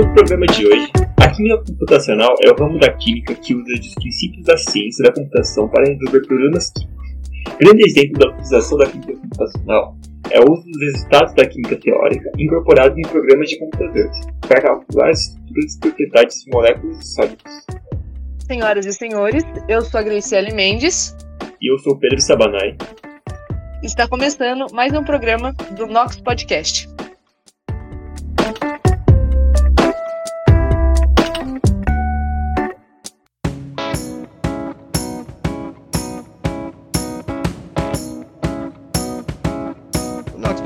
no programa de hoje, a química computacional é o ramo da química que usa os princípios da ciência da computação para resolver problemas químicos. Grande exemplo da utilização da química computacional é o uso dos resultados da química teórica incorporados em programas de computadores para calcular as estruturas e propriedades de moléculas e sólidos. Senhoras e senhores, eu sou a Graciele Mendes. E eu sou o Pedro Sabanai. Está começando mais um programa do Nox Podcast.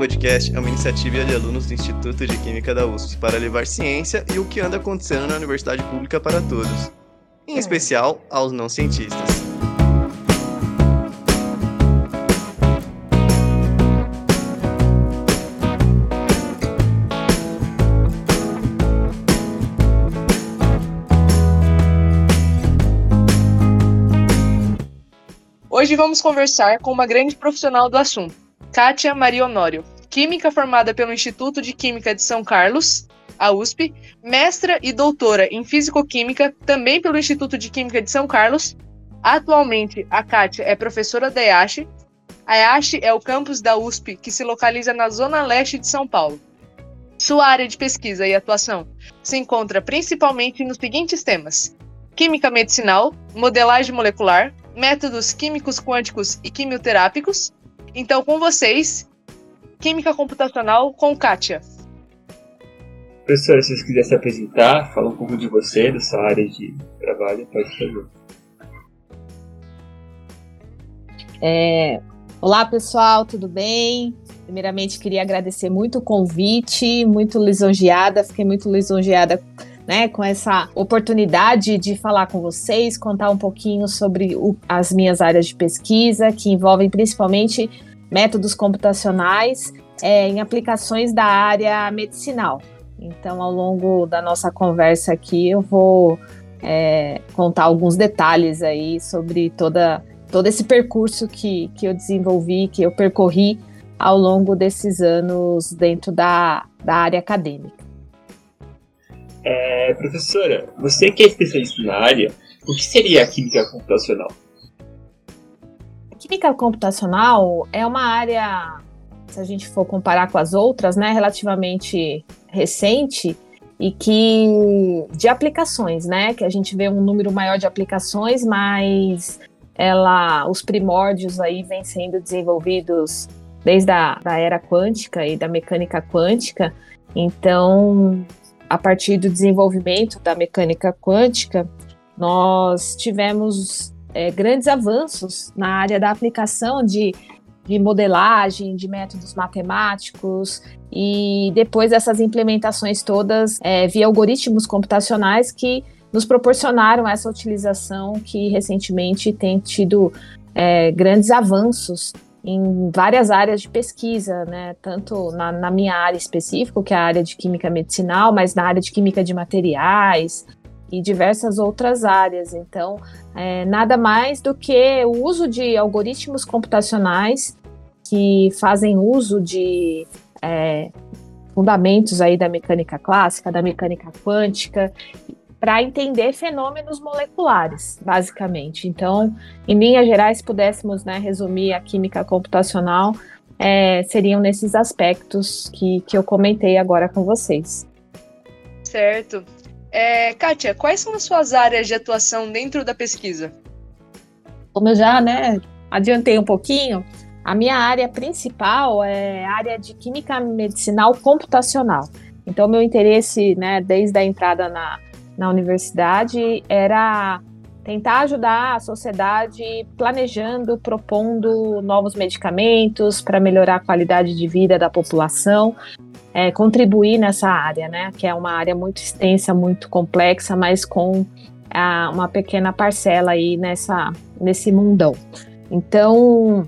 Podcast é uma iniciativa de alunos do Instituto de Química da USP para levar ciência e o que anda acontecendo na universidade pública para todos, em especial aos não cientistas. Hoje vamos conversar com uma grande profissional do assunto, Kátia Maria Honório, química formada pelo Instituto de Química de São Carlos, a USP, mestra e doutora em Físico-Química, também pelo Instituto de Química de São Carlos. Atualmente, a Kátia é professora da EASH. A EASH é o campus da USP que se localiza na zona leste de São Paulo. Sua área de pesquisa e atuação se encontra principalmente nos seguintes temas: química medicinal, modelagem molecular, métodos químicos quânticos e quimioterápicos. Então, com vocês, Química Computacional com Kátia. Professora, se você quiser se apresentar, falar um pouco de você, da sua área de trabalho, pode fazer. É, olá, pessoal, tudo bem? Primeiramente, queria agradecer muito o convite, muito lisonjeada, fiquei muito lisonjeada né, com essa oportunidade de falar com vocês, contar um pouquinho sobre o, as minhas áreas de pesquisa, que envolvem principalmente métodos computacionais é, em aplicações da área medicinal. Então, ao longo da nossa conversa aqui, eu vou é, contar alguns detalhes aí sobre toda, todo esse percurso que, que eu desenvolvi, que eu percorri ao longo desses anos dentro da, da área acadêmica. É, professora, você que é especialista na área, o que seria a química computacional? Química computacional é uma área, se a gente for comparar com as outras, né, relativamente recente e que de aplicações, né, que a gente vê um número maior de aplicações, mas ela, os primórdios aí vêm sendo desenvolvidos desde a da era quântica e da mecânica quântica. Então, a partir do desenvolvimento da mecânica quântica, nós tivemos é, grandes avanços na área da aplicação de, de modelagem, de métodos matemáticos, e depois dessas implementações todas é, via algoritmos computacionais que nos proporcionaram essa utilização que recentemente tem tido é, grandes avanços em várias áreas de pesquisa, né? tanto na, na, minha área específica, que é a área de química medicinal, mas na área de química de materiais, e diversas outras áreas. Então, é, nada mais do que o uso de algoritmos computacionais que fazem uso de é, fundamentos aí da mecânica clássica, da mecânica quântica, para entender fenômenos moleculares, basicamente. Então, em linhas gerais, pudéssemos né, resumir a química computacional, é, seriam nesses aspectos que, que eu comentei agora com vocês. Certo. É, Kátia, quais são as suas áreas de atuação dentro da pesquisa? Como eu já né, adiantei um pouquinho, a minha área principal é a área de química medicinal computacional. Então, meu interesse, né, desde a entrada na, na universidade, era tentar ajudar a sociedade planejando, propondo novos medicamentos para melhorar a qualidade de vida da população, é, contribuir nessa área, né? Que é uma área muito extensa, muito complexa, mas com a, uma pequena parcela aí nessa, nesse mundão. Então,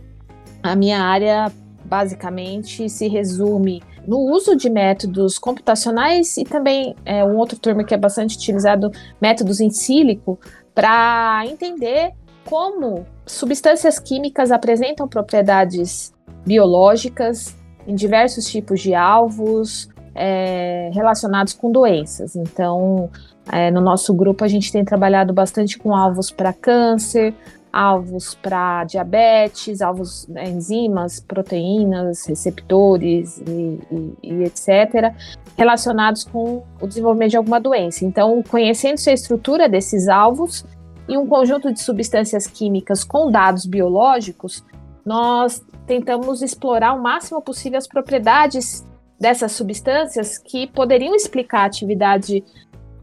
a minha área basicamente se resume no uso de métodos computacionais e também é, um outro termo que é bastante utilizado, métodos em sílico, para entender como substâncias químicas apresentam propriedades biológicas em diversos tipos de alvos, é, relacionados com doenças. Então, é, no nosso grupo, a gente tem trabalhado bastante com alvos para câncer, alvos para diabetes, alvos né, enzimas, proteínas, receptores e, e, e, etc., relacionados com o desenvolvimento de alguma doença. Então, conhecendo-se a estrutura desses alvos e um conjunto de substâncias químicas com dados biológicos, nós tentamos explorar o máximo possível as propriedades dessas substâncias que poderiam explicar a atividade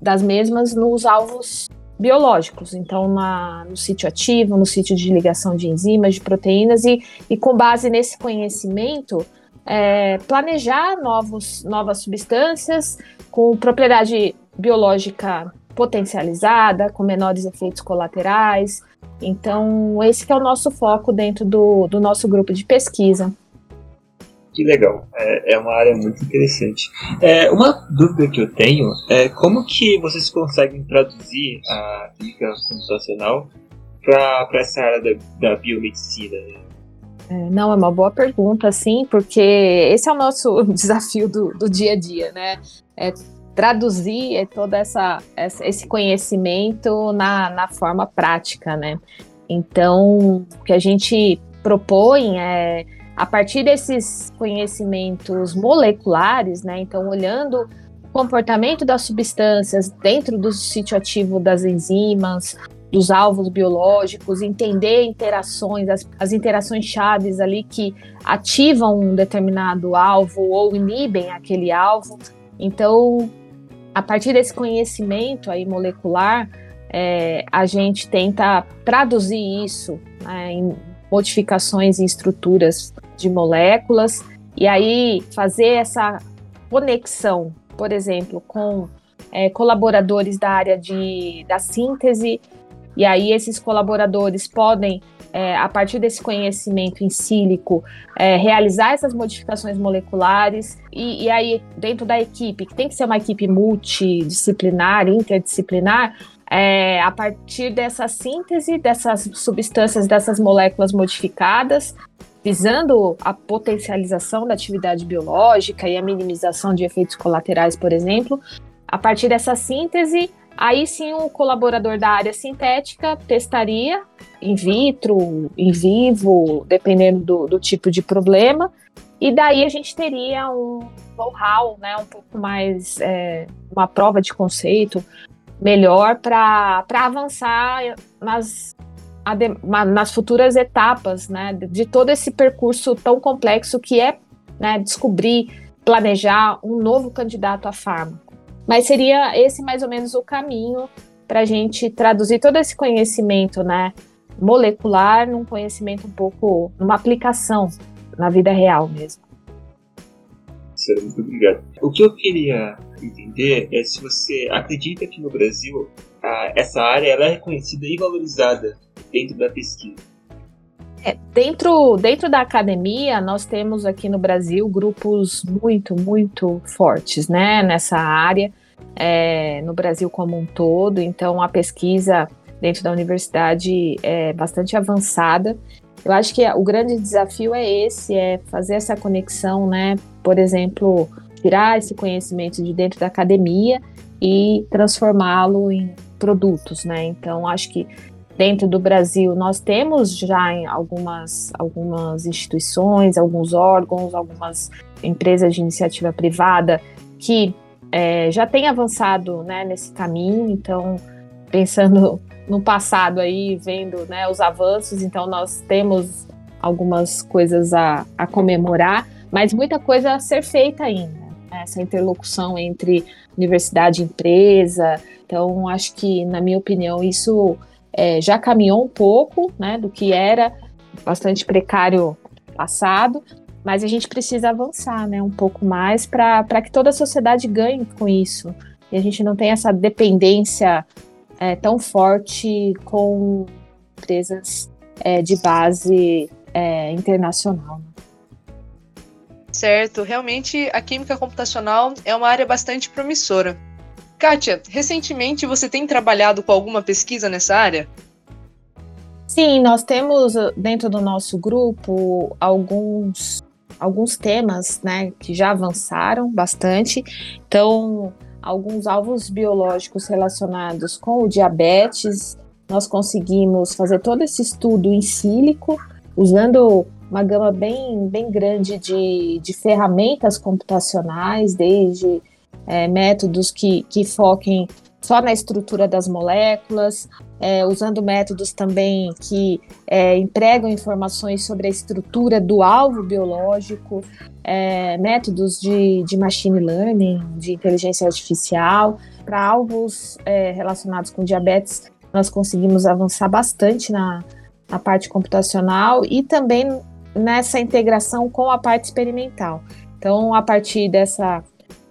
das mesmas nos alvos biológicos, então na, no sítio ativo, no sítio de ligação de enzimas, de proteínas, e, e com base nesse conhecimento, é, planejar novos, novas substâncias com propriedade biológica potencializada, com menores efeitos colaterais. Então, esse é o nosso foco dentro do, do nosso grupo de pesquisa. Que legal, é, é uma área muito interessante. É, uma dúvida que eu tenho é como que vocês conseguem traduzir a química computacional para essa área da, da biomedicina? É, não, é uma boa pergunta, sim, porque esse é o nosso desafio do, do dia a dia, né? É traduzir todo essa, esse conhecimento na, na forma prática, né? Então, o que a gente propõe é a partir desses conhecimentos moleculares, né? Então, olhando o comportamento das substâncias dentro do sítio ativo das enzimas, dos alvos biológicos, entender interações, as, as interações chaves ali que ativam um determinado alvo ou inibem aquele alvo. Então, a partir desse conhecimento aí molecular, é, a gente tenta traduzir isso né, em modificações em estruturas de moléculas e aí fazer essa conexão, por exemplo, com é, colaboradores da área de, da síntese, e aí esses colaboradores podem, é, a partir desse conhecimento em sílico, é, realizar essas modificações moleculares, e, e, aí dentro da equipe, que tem que ser uma equipe multidisciplinar, interdisciplinar, é, a partir dessa síntese dessas substâncias, dessas moléculas modificadas, visando a potencialização da atividade biológica e a minimização de efeitos colaterais, por exemplo, a partir dessa síntese, aí sim o colaborador da área sintética testaria in vitro, em vivo, dependendo do, do tipo de problema, e daí a gente teria um know-how, né, um pouco mais, é, uma prova de conceito melhor para avançar nas nas futuras etapas né, de todo esse percurso tão complexo que é né, descobrir, planejar um novo candidato a fármaco. Mas seria esse mais ou menos o caminho para a gente traduzir todo esse conhecimento né, molecular num conhecimento um pouco, numa aplicação na vida real mesmo. Muito obrigado. O que eu queria entender é se você acredita que no Brasil a, essa área ela é reconhecida e valorizada dentro da pesquisa? É, dentro, dentro da academia, nós temos aqui no Brasil grupos muito, muito fortes né, nessa área, é, no Brasil como um todo. Então, a pesquisa dentro da universidade é bastante avançada. Eu acho que o grande desafio é esse, é fazer essa conexão, né? Por exemplo, tirar esse conhecimento de dentro da academia e transformá-lo em produtos, né? Então, acho que dentro do Brasil nós temos já algumas, algumas instituições, alguns órgãos, algumas empresas de iniciativa privada que é, já têm avançado né, nesse caminho. Então, pensando no passado aí, vendo né, os avanços, então nós temos algumas coisas a, a comemorar, mas muita coisa a ser feita ainda. Né? Essa interlocução entre universidade e empresa. Então, acho que, na minha opinião, isso é, já caminhou um pouco né, do que era bastante precário passado, mas a gente precisa avançar né, um pouco mais para que toda a sociedade ganhe com isso. E a gente não tenha essa dependência é, tão forte com empresas é, de base é, internacional. Né. Certo, realmente a química computacional é uma área bastante promissora. Kátia, recentemente você tem trabalhado com alguma pesquisa nessa área? Sim, nós temos uh, dentro do nosso grupo alguns, alguns temas, né, que já avançaram bastante. Então, alguns alvos biológicos relacionados com o diabetes, nós conseguimos fazer todo esse estudo em sílico, usando uma gama bem, bem grande de, de ferramentas computacionais, desde é, métodos que, que foquem só na estrutura das moléculas, é, usando métodos também que é, empregam informações sobre a estrutura do alvo biológico, é, métodos de, de machine learning, de inteligência artificial. Para alvos é, relacionados com diabetes, nós conseguimos avançar bastante na, na parte computacional e também nessa integração com a parte experimental. Então, a partir dessa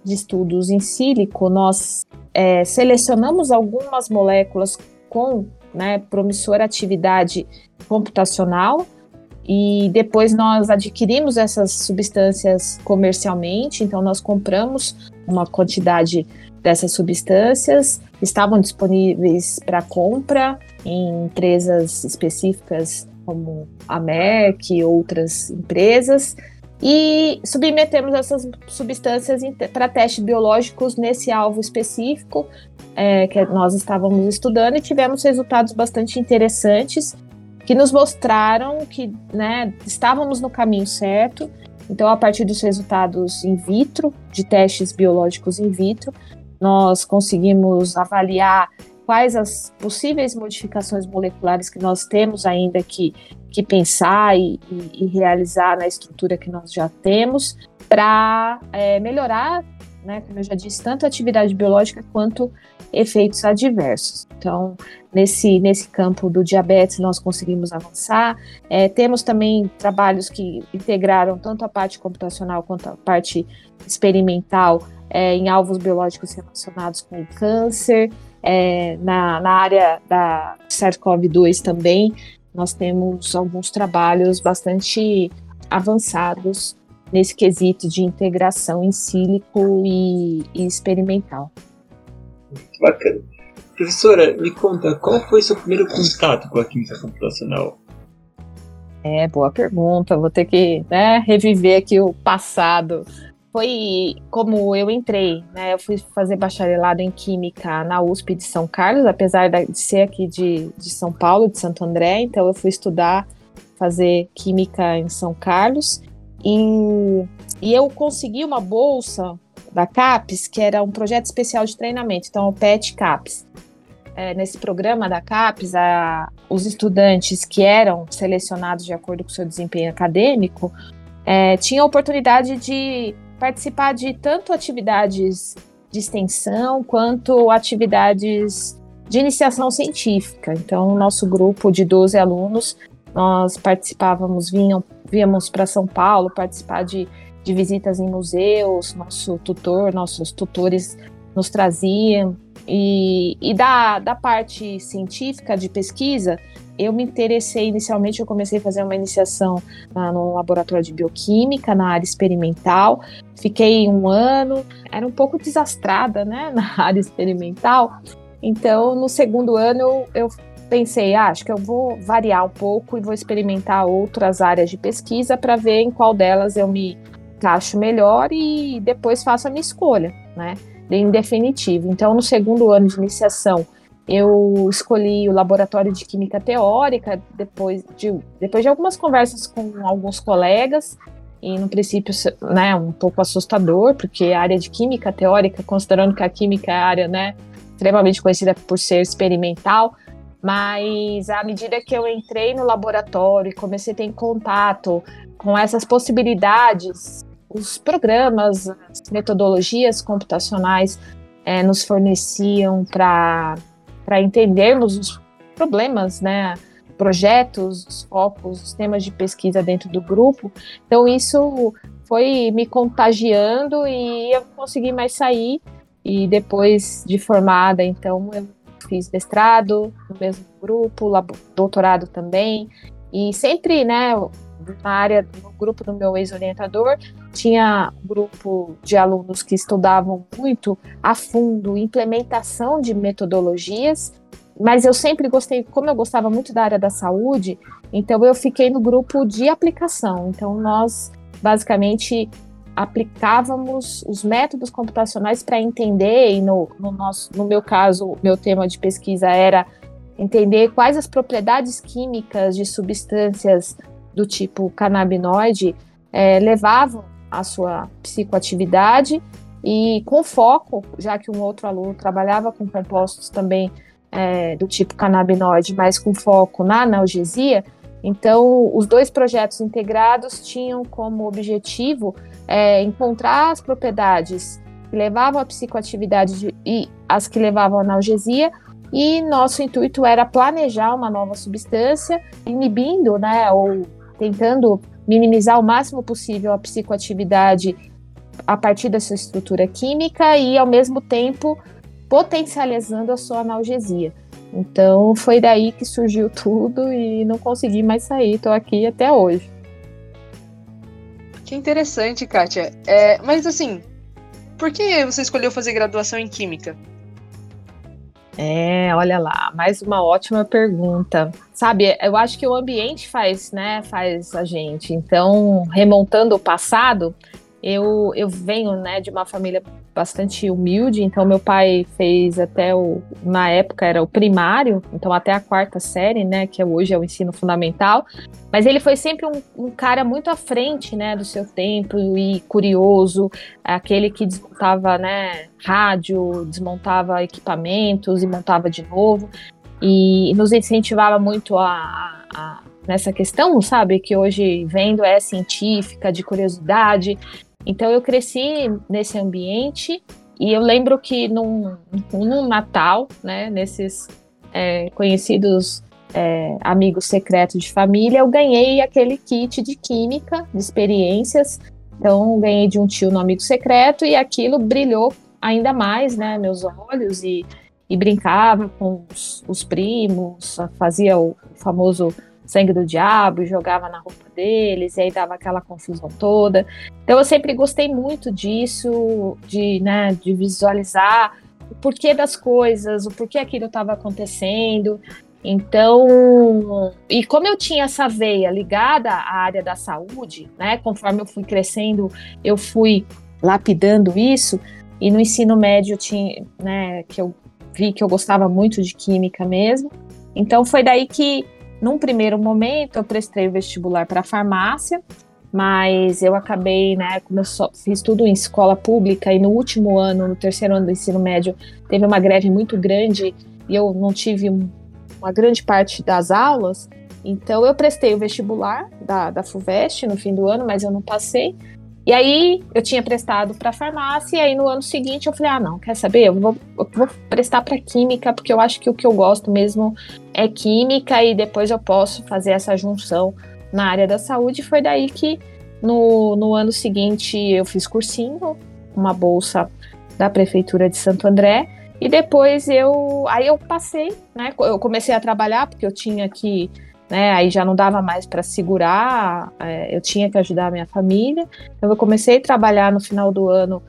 de estudos em sílico, nós é, selecionamos algumas moléculas com né, promissora atividade computacional e depois nós adquirimos essas substâncias comercialmente, então nós compramos uma quantidade dessas substâncias, estavam disponíveis para compra em empresas específicas como a Merck e outras empresas, e submetemos essas substâncias para testes biológicos nesse alvo específico é, que nós estávamos estudando e tivemos resultados bastante interessantes que nos mostraram que né, estávamos no caminho certo. Então, a partir dos resultados in vitro, de testes biológicos in vitro, nós conseguimos avaliar quais as possíveis modificações moleculares que nós temos ainda que, que pensar e, e, e realizar na estrutura que nós já temos para é, melhorar, né, como eu já disse, tanto a atividade biológica quanto efeitos adversos. Então, nesse, nesse campo do diabetes, nós conseguimos avançar. É, temos também trabalhos que integraram tanto a parte computacional quanto a parte experimental é, em alvos biológicos relacionados com o câncer. É, na, na área da SARS-CoV-2 também, nós temos alguns trabalhos bastante avançados nesse quesito de integração em sílico e, e experimental. Bacana. Professora, me conta, qual foi seu primeiro contato com a química computacional? É, boa pergunta. Vou ter que né, reviver aqui o passado foi como eu entrei, né? Eu fui fazer bacharelado em Química na USP de São Carlos, apesar de ser aqui de, de São Paulo, de Santo André, então eu fui estudar, fazer Química em São Carlos, e, e eu consegui uma bolsa da CAPES, que era um projeto especial de treinamento, então o PET CAPES. É, nesse programa da CAPES, a, os estudantes que eram selecionados de acordo com seu desempenho acadêmico é, tinham a oportunidade de participar de tanto atividades de extensão quanto atividades de iniciação científica. Então, nosso grupo de 12 alunos, nós participávamos, vinham, víamos para São Paulo participar de, de visitas em museus, nosso tutor, nossos tutores nos traziam. E, e da, da parte científica de pesquisa, eu me interessei inicialmente, eu comecei a fazer uma iniciação na, no laboratório de bioquímica, na área experimental. Fiquei um ano, era um pouco desastrada, né, na área experimental. Então, no segundo ano, eu, eu pensei, ah, acho que eu vou variar um pouco e vou experimentar outras áreas de pesquisa para ver em qual delas eu me encaixo melhor e depois faço a minha escolha, né, em definitivo. Então, no segundo ano de iniciação, eu escolhi o laboratório de química teórica depois de, depois de algumas conversas com alguns colegas e no princípio, né, um pouco assustador, porque a área de química teórica, considerando que a química é a área, né, extremamente conhecida por ser experimental, mas à medida que eu entrei no laboratório e comecei a ter contato com essas possibilidades, os programas, as metodologias computacionais é, nos forneciam para entendermos os problemas, né, projetos, os focos, os temas de pesquisa dentro do grupo. Então isso foi me contagiando e eu consegui mais sair. E depois de formada, então eu fiz mestrado no mesmo grupo, doutorado também. E sempre, né, na área, no grupo do meu ex-orientador, tinha um grupo de alunos que estudavam muito a fundo implementação de metodologias, mas eu sempre gostei, como eu gostava muito da área da saúde, então eu fiquei no grupo de aplicação. Então nós basicamente aplicávamos os métodos computacionais para entender, e no, no, nosso, no meu caso, meu tema de pesquisa era entender quais as propriedades químicas de substâncias do tipo canabinoide é, levavam à sua psicoatividade e com foco, já que um outro aluno trabalhava com compostos também é, do tipo canabinoide, mas com foco na analgesia, então os dois projetos integrados tinham como objetivo é, encontrar as propriedades que levavam à psicoatividade de, e as que levavam à analgesia, e nosso intuito era planejar uma nova substância, inibindo, né, ou tentando minimizar o máximo possível a psicoatividade a partir da sua estrutura química e, ao mesmo tempo, potencializando a sua analgesia. Então, foi daí que surgiu tudo e não consegui mais sair. Estou aqui até hoje. Que interessante, Kátia. É, mas assim, por que você escolheu fazer graduação em Química? É, olha lá, mais uma ótima pergunta. Sabe, eu acho que o ambiente faz, né, faz a gente. Então, remontando o passado, eu, eu venho, né, de uma família bastante humilde, então meu pai fez até o, na época era o primário, então até a quarta série, né, que hoje é o ensino fundamental, mas ele foi sempre um, um cara muito à frente, né, do seu tempo e curioso, aquele que desmontava, né, rádio, desmontava equipamentos e montava de novo, e nos incentivava muito a, a nessa questão, sabe, que hoje vendo é científica, de curiosidade, então eu cresci nesse ambiente e eu lembro que num, num Natal, né, nesses é, conhecidos é, amigos secretos de família, eu ganhei aquele kit de química, de experiências. Então ganhei de um tio no amigo secreto e aquilo brilhou ainda mais, né, meus olhos e, e brincava com os, os primos, fazia o famoso sangue do diabo, jogava na roupa deles, e aí dava aquela confusão toda. Então eu sempre gostei muito disso, de, né, de visualizar o porquê das coisas, o porquê aquilo estava acontecendo. Então, e como eu tinha essa veia ligada à área da saúde, né, conforme eu fui crescendo, eu fui lapidando isso, e no ensino médio tinha, né, que eu vi que eu gostava muito de química mesmo. Então foi daí que num primeiro momento, eu prestei o vestibular para farmácia, mas eu acabei, né, como eu só fiz tudo em escola pública e no último ano, no terceiro ano do ensino médio, teve uma greve muito grande e eu não tive uma grande parte das aulas, então eu prestei o vestibular da, da FUVEST no fim do ano, mas eu não passei. E aí eu tinha prestado para farmácia, e aí no ano seguinte eu falei: ah, não, quer saber? Eu vou, eu vou prestar para química, porque eu acho que o que eu gosto mesmo é química, e depois eu posso fazer essa junção na área da saúde. Foi daí que no, no ano seguinte eu fiz cursinho, uma bolsa da Prefeitura de Santo André. E depois eu. Aí eu passei, né? Eu comecei a trabalhar, porque eu tinha que né? Aí já não dava mais para segurar, é, eu tinha que ajudar a minha família. Então eu comecei a trabalhar no final do ano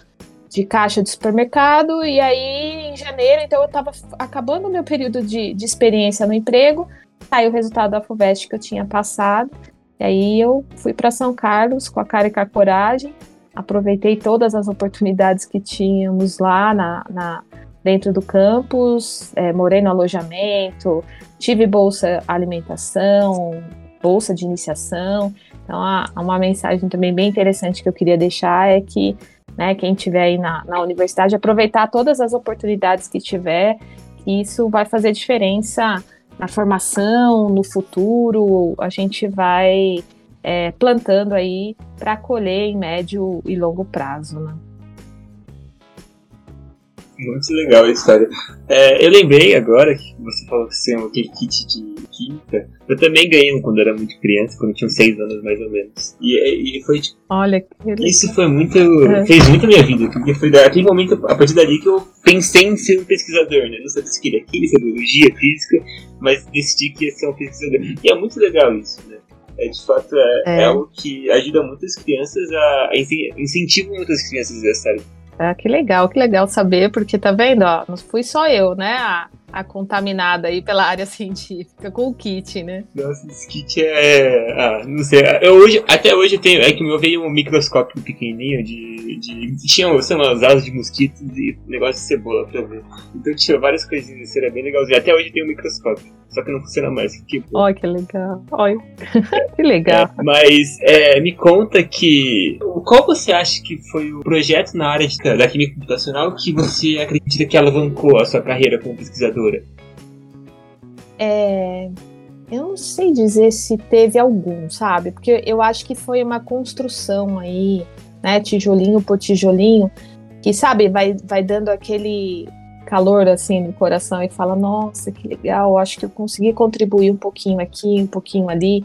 de caixa de supermercado e aí em janeiro, então eu estava acabando o meu período de, de experiência no emprego, saiu o resultado da FUVEST que eu tinha passado. E aí eu fui para São Carlos com a cara e com a coragem, aproveitei todas as oportunidades que tínhamos lá na, na dentro do campus, é, morei no alojamento, tive bolsa alimentação, bolsa de iniciação. Então, uma mensagem também bem interessante que eu queria deixar é que né, quem estiver aí na, na universidade, aproveitar todas as oportunidades que tiver, que isso vai fazer diferença na formação, no futuro, a gente vai é, plantando aí para colher em médio e longo prazo. Né? Muito legal a história. É, eu lembrei agora que você falou que você tem aquele kit de química. Eu também ganhei um quando era muito criança, quando tinha 6 anos mais ou menos. E, e foi tipo. Olha, que Isso foi muito. É. fez muito a minha vida, porque foi daquele momento, a partir dali, que eu pensei em ser um pesquisador, né? Não sabia se queria química, biologia, física, mas decidi que ia ser um pesquisador. E é muito legal isso, né? É, de fato, é, é. é algo que ajuda muitas crianças a. a incentiva muitas crianças a estarem ah, que legal, que legal saber, porque tá vendo, ó, não fui só eu, né, a, a contaminada aí pela área científica com o kit, né? Nossa, esse kit é. Ah, não sei. Eu hoje, até hoje eu tenho. É que meu veio um microscópio pequenininho de. de tinha, sei lá, as asas de mosquitos e negócio de cebola pra ver. Então tinha várias coisinhas, isso era bem legalzinho. Até hoje tem um microscópio. Só que não funciona mais. Que Olha que legal. Olha. que legal. É, mas é, me conta que. Qual você acha que foi o projeto na área de, da química computacional que você acredita que alavancou a sua carreira como pesquisadora? É, eu não sei dizer se teve algum, sabe? Porque eu acho que foi uma construção aí, né, tijolinho por tijolinho, que, sabe, vai, vai dando aquele calor assim no coração e fala: Nossa, que legal, acho que eu consegui contribuir um pouquinho aqui, um pouquinho ali.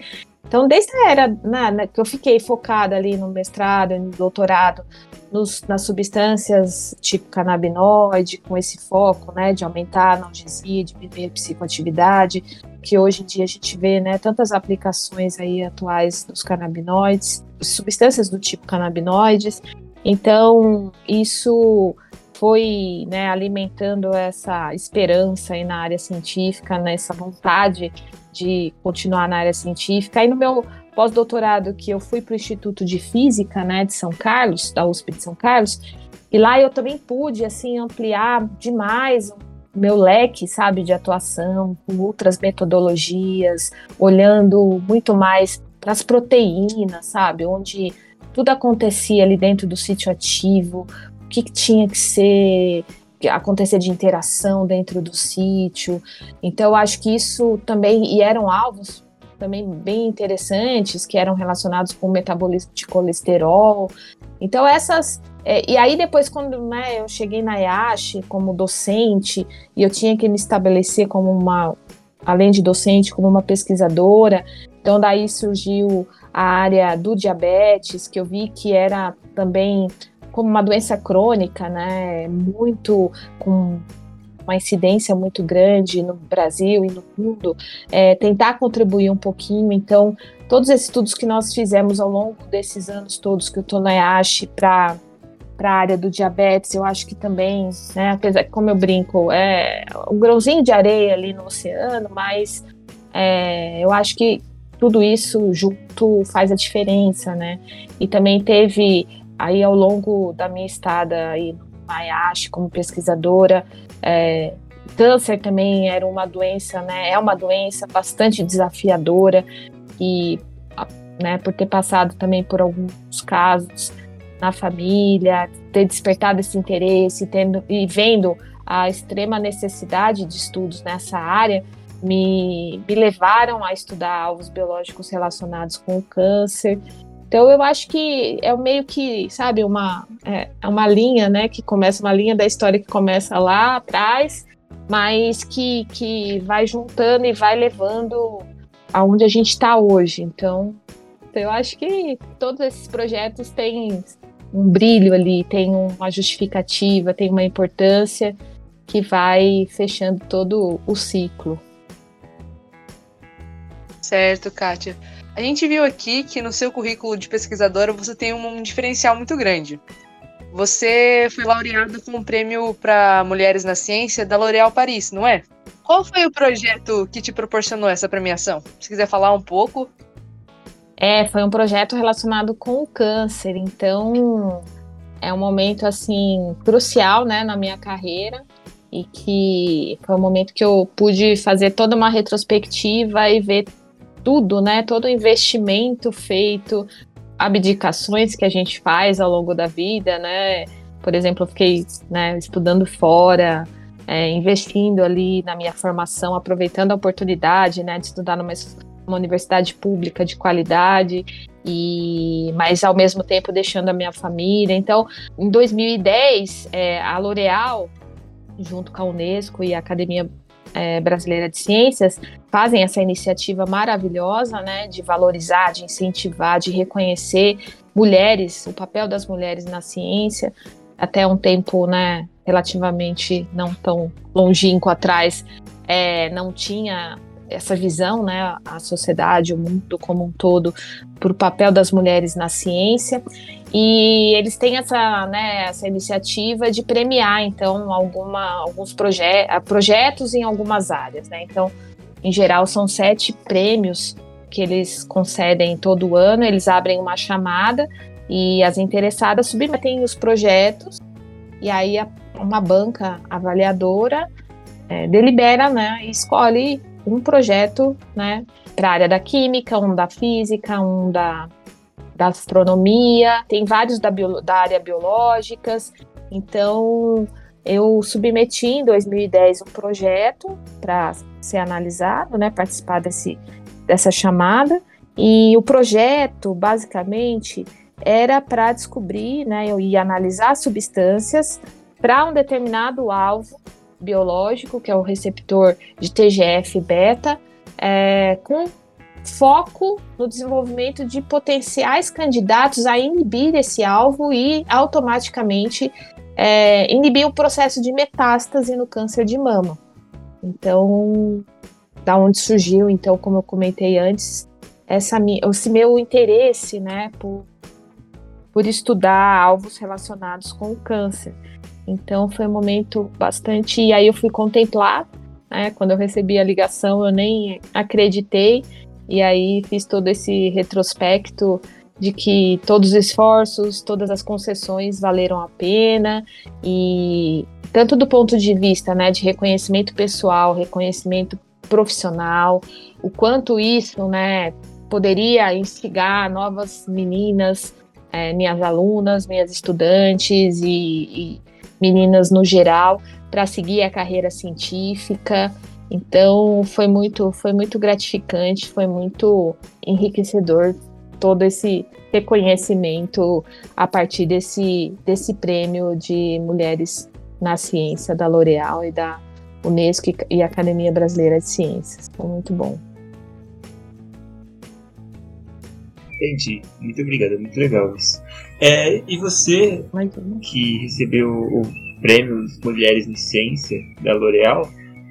Então, desde a era né, né, que eu fiquei focada ali no mestrado, no doutorado, nos, nas substâncias tipo canabinoide, com esse foco né, de aumentar a analgesia, diminuir a psicoatividade, que hoje em dia a gente vê né, tantas aplicações aí atuais dos canabinoides, substâncias do tipo canabinoides. Então, isso foi né, alimentando essa esperança aí na área científica, nessa vontade de continuar na área científica. Aí no meu pós-doutorado, que eu fui para o Instituto de Física né, de São Carlos, da USP de São Carlos, e lá eu também pude assim ampliar demais o meu leque, sabe, de atuação, com outras metodologias, olhando muito mais para as proteínas, sabe, onde tudo acontecia ali dentro do sítio ativo, o que, que tinha que ser acontecer de interação dentro do sítio. Então, eu acho que isso também, e eram alvos também bem interessantes, que eram relacionados com o metabolismo de colesterol. Então, essas. É, e aí, depois, quando né, eu cheguei na IASH como docente, e eu tinha que me estabelecer como uma, além de docente, como uma pesquisadora, então daí surgiu a área do diabetes, que eu vi que era também como uma doença crônica, né, muito com uma incidência muito grande no Brasil e no mundo, é, tentar contribuir um pouquinho. Então, todos esses estudos que nós fizemos ao longo desses anos todos que eu estou na IASH para para a área do diabetes, eu acho que também, né, apesar que, como eu brinco, é um grãozinho de areia ali no oceano, mas é, eu acho que tudo isso junto faz a diferença, né? E também teve aí ao longo da minha estada aí no IASH como pesquisadora, é, câncer também era uma doença, né? É uma doença bastante desafiadora e, né, por ter passado também por alguns casos na família, ter despertado esse interesse, tendo e vendo a extrema necessidade de estudos nessa área, me, me levaram a estudar alvos biológicos relacionados com o câncer então eu acho que é meio que, sabe, uma, é, é uma linha, né, que começa, uma linha da história que começa lá atrás, mas que, que vai juntando e vai levando aonde a gente está hoje. Então, eu acho que todos esses projetos têm um brilho ali, tem uma justificativa, tem uma importância que vai fechando todo o ciclo. Certo, Kátia. A gente viu aqui que no seu currículo de pesquisadora você tem um diferencial muito grande. Você foi laureada com o um prêmio para mulheres na ciência da L'Oréal Paris, não é? Qual foi o projeto que te proporcionou essa premiação? Se quiser falar um pouco. É, foi um projeto relacionado com o câncer, então é um momento assim crucial, né, na minha carreira e que foi um momento que eu pude fazer toda uma retrospectiva e ver tudo, né? Todo investimento feito, abdicações que a gente faz ao longo da vida, né? Por exemplo, eu fiquei né, estudando fora, é, investindo ali na minha formação, aproveitando a oportunidade, né, de estudar numa, numa universidade pública de qualidade e mas ao mesmo tempo deixando a minha família. Então, em 2010, é, a L'Oréal, junto com a Unesco e a Academia é, Brasileira de Ciências fazem essa iniciativa maravilhosa, né, de valorizar, de incentivar, de reconhecer mulheres, o papel das mulheres na ciência. Até um tempo, né, relativamente não tão longínquo atrás, é, não tinha essa visão, né, a sociedade, o mundo como um todo, para o papel das mulheres na ciência. E eles têm essa, né, essa iniciativa de premiar, então, alguma, alguns proje projetos em algumas áreas. Né? Então, em geral, são sete prêmios que eles concedem todo ano. Eles abrem uma chamada e as interessadas submetem os projetos. E aí, a, uma banca avaliadora é, delibera né, e escolhe um projeto né, para a área da química, um da física, um da da astronomia, tem vários da, bio, da área biológicas. Então, eu submeti em 2010 um projeto para ser analisado, né, participar desse, dessa chamada. E o projeto, basicamente, era para descobrir, né, ia analisar substâncias para um determinado alvo biológico, que é o receptor de TGF-beta, é, com foco no desenvolvimento de potenciais candidatos a inibir esse alvo e automaticamente é, inibir o processo de metástase no câncer de mama. Então, da onde surgiu, então, como eu comentei antes, essa, esse meu interesse, né, por, por estudar alvos relacionados com o câncer. Então, foi um momento bastante. E aí, eu fui contemplada, né, quando eu recebi a ligação, eu nem acreditei e aí fiz todo esse retrospecto de que todos os esforços, todas as concessões valeram a pena e tanto do ponto de vista, né, de reconhecimento pessoal, reconhecimento profissional, o quanto isso, né, poderia instigar novas meninas, é, minhas alunas, minhas estudantes e, e meninas no geral para seguir a carreira científica então foi muito, foi muito gratificante, foi muito enriquecedor todo esse reconhecimento a partir desse, desse prêmio de mulheres na ciência da L'Oréal e da Unesco e Academia Brasileira de Ciências. Foi muito bom. Entendi. Muito obrigado, muito legal isso. É, e você, que recebeu o prêmio Mulheres em Ciência da L'Oréal,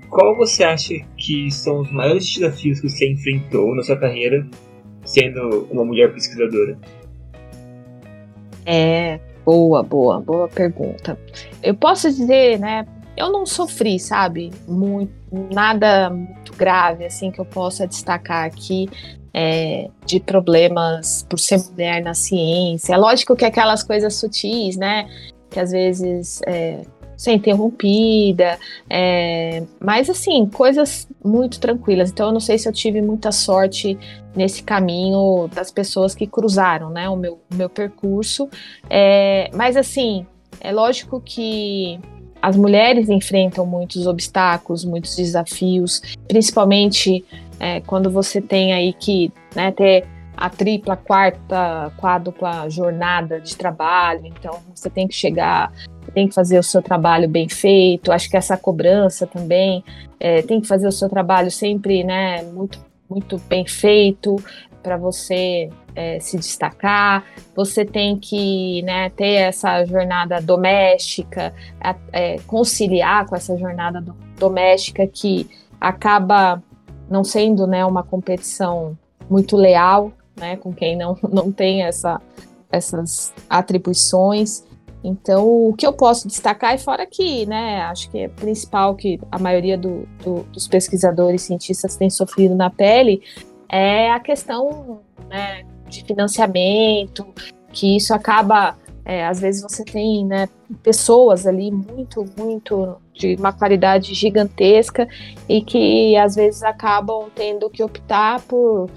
qual você acha que são os maiores desafios que você enfrentou na sua carreira sendo uma mulher pesquisadora? É, boa, boa, boa pergunta. Eu posso dizer, né, eu não sofri, sabe, muito, nada muito grave, assim, que eu possa destacar aqui, é, de problemas por ser mulher na ciência. É lógico que aquelas coisas sutis, né, que às vezes é, ser interrompida, é, mas assim, coisas muito tranquilas. Então eu não sei se eu tive muita sorte nesse caminho das pessoas que cruzaram, né, o meu, meu percurso. É, mas assim, é lógico que as mulheres enfrentam muitos obstáculos, muitos desafios, principalmente é, quando você tem aí que né, ter a tripla, quarta, quádrupla jornada de trabalho, então você tem que chegar tem que fazer o seu trabalho bem feito. Acho que essa cobrança também é, tem que fazer o seu trabalho sempre, né, muito, muito bem feito para você é, se destacar. Você tem que né, ter essa jornada doméstica, é, conciliar com essa jornada do, doméstica que acaba não sendo né, uma competição muito leal, né, com quem não, não tem essa, essas atribuições. Então, o que eu posso destacar, e fora que, né, acho que é principal que a maioria do, do, dos pesquisadores cientistas tem sofrido na pele, é a questão né, de financiamento, que isso acaba, é, às vezes você tem né, pessoas ali muito, muito de uma qualidade gigantesca e que às vezes acabam tendo que optar por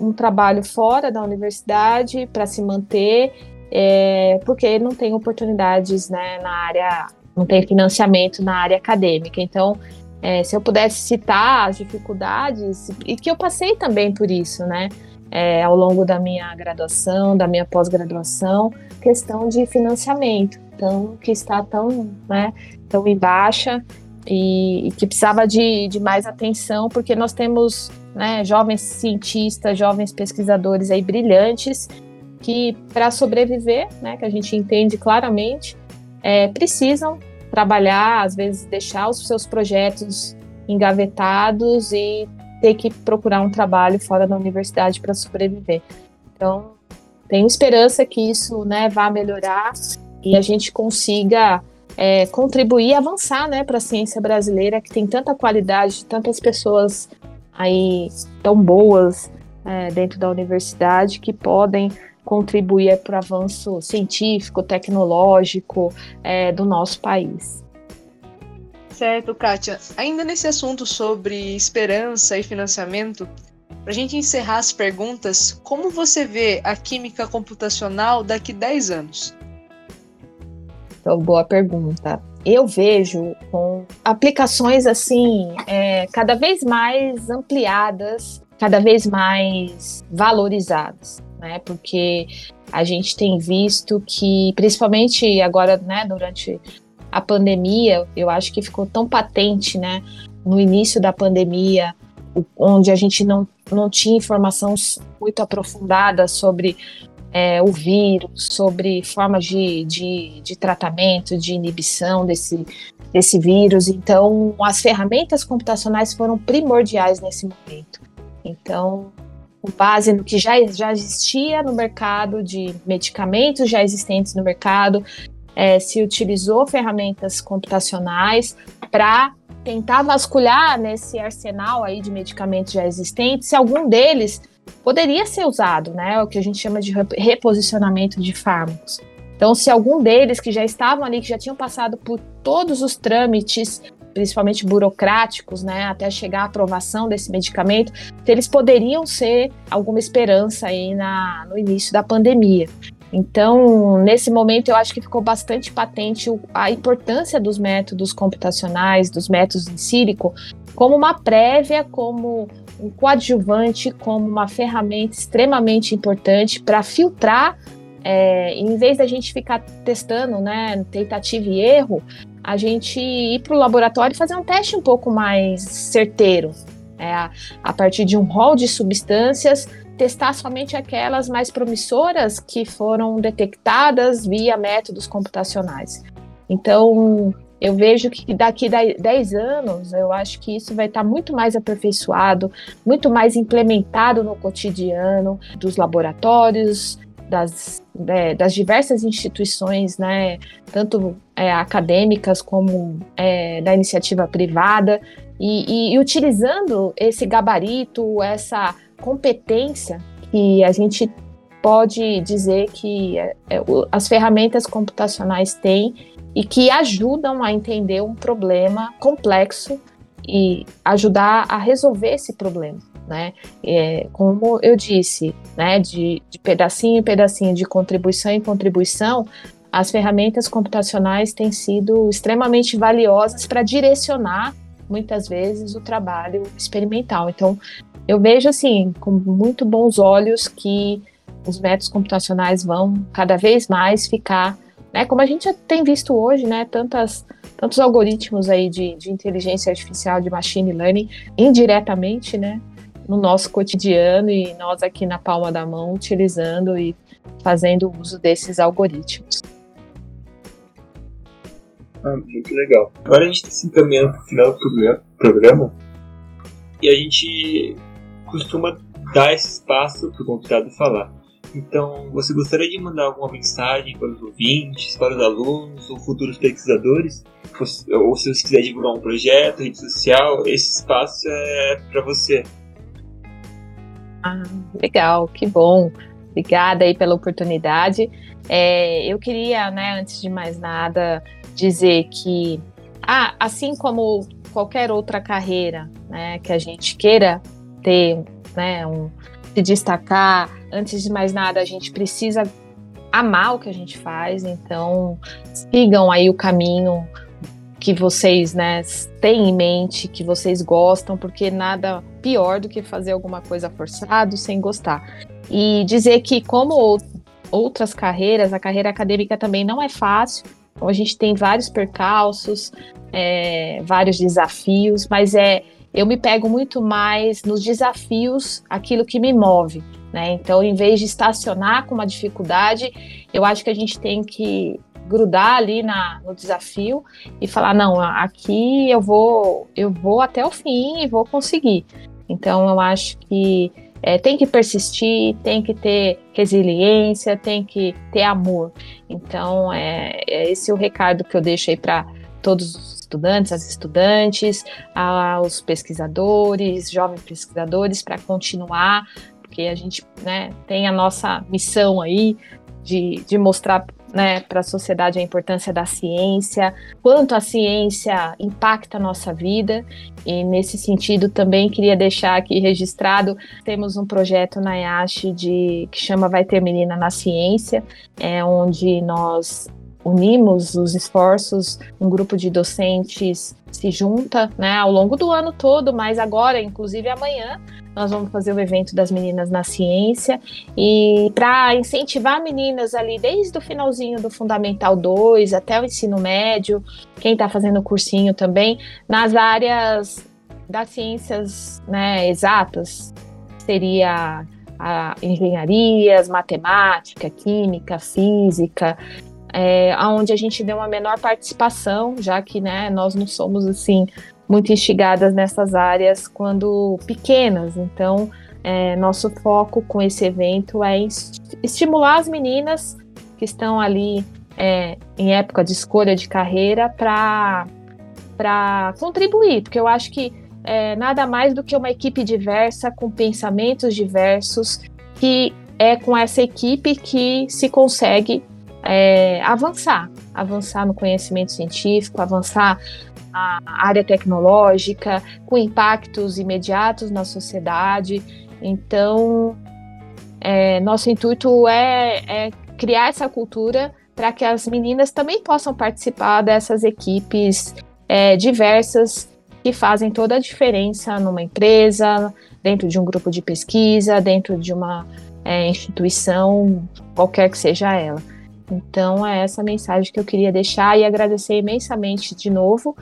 um trabalho fora da universidade para se manter é, porque não tem oportunidades né, na área, não tem financiamento na área acadêmica. Então, é, se eu pudesse citar as dificuldades, e que eu passei também por isso, né? É, ao longo da minha graduação, da minha pós-graduação, questão de financiamento, então que está tão, né, tão em baixa e, e que precisava de, de, mais atenção, porque nós temos né, jovens cientistas, jovens pesquisadores aí brilhantes que para sobreviver, né, que a gente entende claramente, é, precisam trabalhar, às vezes deixar os seus projetos engavetados e ter que procurar um trabalho fora da universidade para sobreviver. Então, tenho esperança que isso né, vá melhorar e a gente consiga é, contribuir e avançar né, para a ciência brasileira, que tem tanta qualidade, tantas pessoas aí tão boas é, dentro da universidade que podem contribuir para o avanço científico, tecnológico é, do nosso país. Certo, Kátia. Ainda nesse assunto sobre esperança e financiamento, para a gente encerrar as perguntas, como você vê a química computacional daqui 10 anos? Então, boa pergunta. Eu vejo com aplicações assim, é, cada vez mais ampliadas, cada vez mais valorizadas, né? Porque a gente tem visto que, principalmente agora, né, durante a pandemia, eu acho que ficou tão patente, né, no início da pandemia, onde a gente não, não tinha informação muito aprofundada sobre é, o vírus, sobre formas de, de, de, tratamento, de inibição desse, desse vírus. Então, as ferramentas computacionais foram primordiais nesse momento. Então, com base no que já, já existia no mercado de medicamentos já existentes no mercado, é, se utilizou ferramentas computacionais para tentar vasculhar nesse arsenal aí de medicamentos já existentes se algum deles poderia ser usado, né? O que a gente chama de reposicionamento de fármacos. Então, se algum deles que já estavam ali, que já tinham passado por todos os trâmites, principalmente burocráticos, né, até chegar à aprovação desse medicamento, eles poderiam ser alguma esperança aí na, no início da pandemia. Então, nesse momento, eu acho que ficou bastante patente a importância dos métodos computacionais, dos métodos em sílico, como uma prévia, como um coadjuvante, como uma ferramenta extremamente importante para filtrar. É, em vez da gente ficar testando, né, tentativa e erro, a gente ir para o laboratório e fazer um teste um pouco mais certeiro. É, a, a partir de um rol de substâncias, testar somente aquelas mais promissoras que foram detectadas via métodos computacionais. Então, eu vejo que daqui a 10 anos, eu acho que isso vai estar muito mais aperfeiçoado, muito mais implementado no cotidiano dos laboratórios, das, é, das diversas instituições, né, tanto é, acadêmicas como é, da iniciativa privada, e, e, e utilizando esse gabarito, essa competência que a gente pode dizer que é, é, as ferramentas computacionais têm e que ajudam a entender um problema complexo e ajudar a resolver esse problema, né? É, como eu disse, né, de, de pedacinho em pedacinho, de contribuição em contribuição, as ferramentas computacionais têm sido extremamente valiosas para direcionar muitas vezes o trabalho experimental. Então, eu vejo assim, com muito bons olhos que os métodos computacionais vão cada vez mais ficar, né, como a gente já tem visto hoje, né, tantas, tantos algoritmos aí de, de inteligência artificial, de machine learning, indiretamente, né, no nosso cotidiano e nós aqui na palma da mão utilizando e fazendo uso desses algoritmos. Ah, muito legal. Agora a gente está se encaminhando para o final do programa e a gente costuma dar esse espaço para o convidado falar. Então, você gostaria de mandar alguma mensagem para os ouvintes, para os alunos ou futuros pesquisadores? Ou se você quiser divulgar um projeto, rede social, esse espaço é para você. Ah, legal, que bom. Obrigada aí pela oportunidade. É, eu queria, né, antes de mais nada, dizer que, ah, assim como qualquer outra carreira né, que a gente queira ter, né, um, se destacar, antes de mais nada, a gente precisa amar o que a gente faz, então sigam aí o caminho que vocês né, têm em mente, que vocês gostam, porque nada pior do que fazer alguma coisa forçado sem gostar. E dizer que, como outras carreiras, a carreira acadêmica também não é fácil, então a gente tem vários percalços, é, vários desafios, mas é eu me pego muito mais nos desafios, aquilo que me move. Né? Então, em vez de estacionar com uma dificuldade, eu acho que a gente tem que grudar ali na, no desafio e falar não, aqui eu vou eu vou até o fim e vou conseguir. Então, eu acho que é, tem que persistir, tem que ter resiliência, tem que ter amor. Então, é, é esse o recado que eu deixo aí para todos os estudantes, as estudantes, aos pesquisadores, jovens pesquisadores, para continuar, porque a gente né, tem a nossa missão aí de, de mostrar né, para a sociedade a importância da ciência, quanto a ciência impacta a nossa vida. E nesse sentido também queria deixar aqui registrado, temos um projeto na IASH de que chama Vai ter menina na ciência, é onde nós unimos os esforços, um grupo de docentes se junta, né, ao longo do ano todo, mas agora, inclusive amanhã, nós vamos fazer o evento das meninas na ciência. E para incentivar meninas ali desde o finalzinho do Fundamental 2 até o ensino médio, quem está fazendo cursinho também, nas áreas das ciências né, exatas, seria a engenharias, matemática, química, física, é, onde a gente deu uma menor participação, já que né, nós não somos assim muito instigadas nessas áreas quando pequenas. Então, é, nosso foco com esse evento é estimular as meninas que estão ali é, em época de escolha de carreira para contribuir, porque eu acho que é, nada mais do que uma equipe diversa, com pensamentos diversos, que é com essa equipe que se consegue é, avançar, avançar no conhecimento científico, avançar a área tecnológica, com impactos imediatos na sociedade. Então, é, nosso intuito é, é criar essa cultura para que as meninas também possam participar dessas equipes é, diversas que fazem toda a diferença numa empresa, dentro de um grupo de pesquisa, dentro de uma é, instituição, qualquer que seja ela. Então, é essa mensagem que eu queria deixar e agradecer imensamente de novo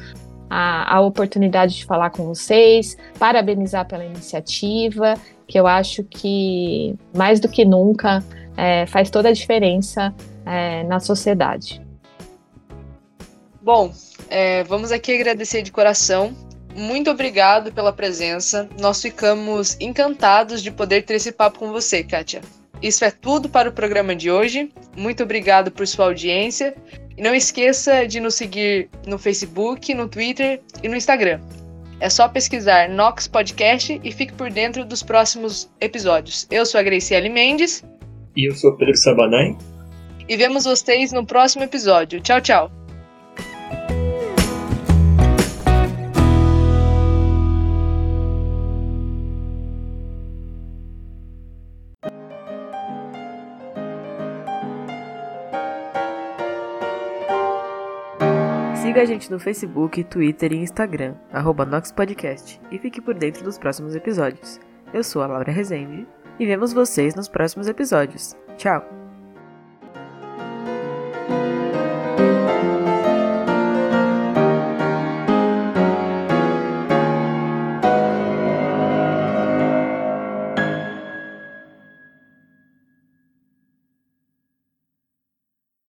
a, a oportunidade de falar com vocês, parabenizar pela iniciativa, que eu acho que mais do que nunca é, faz toda a diferença é, na sociedade. Bom, é, vamos aqui agradecer de coração. Muito obrigado pela presença. Nós ficamos encantados de poder ter esse papo com você, Kátia. Isso é tudo para o programa de hoje. Muito obrigado por sua audiência. E não esqueça de nos seguir no Facebook, no Twitter e no Instagram. É só pesquisar Nox Podcast e fique por dentro dos próximos episódios. Eu sou a Graciele Mendes. E eu sou Pedro Sabanai. E vemos vocês no próximo episódio. Tchau, tchau. Siga a gente no Facebook, Twitter e Instagram, arroba NoxPodcast, e fique por dentro dos próximos episódios. Eu sou a Laura Rezende e vemos vocês nos próximos episódios. Tchau!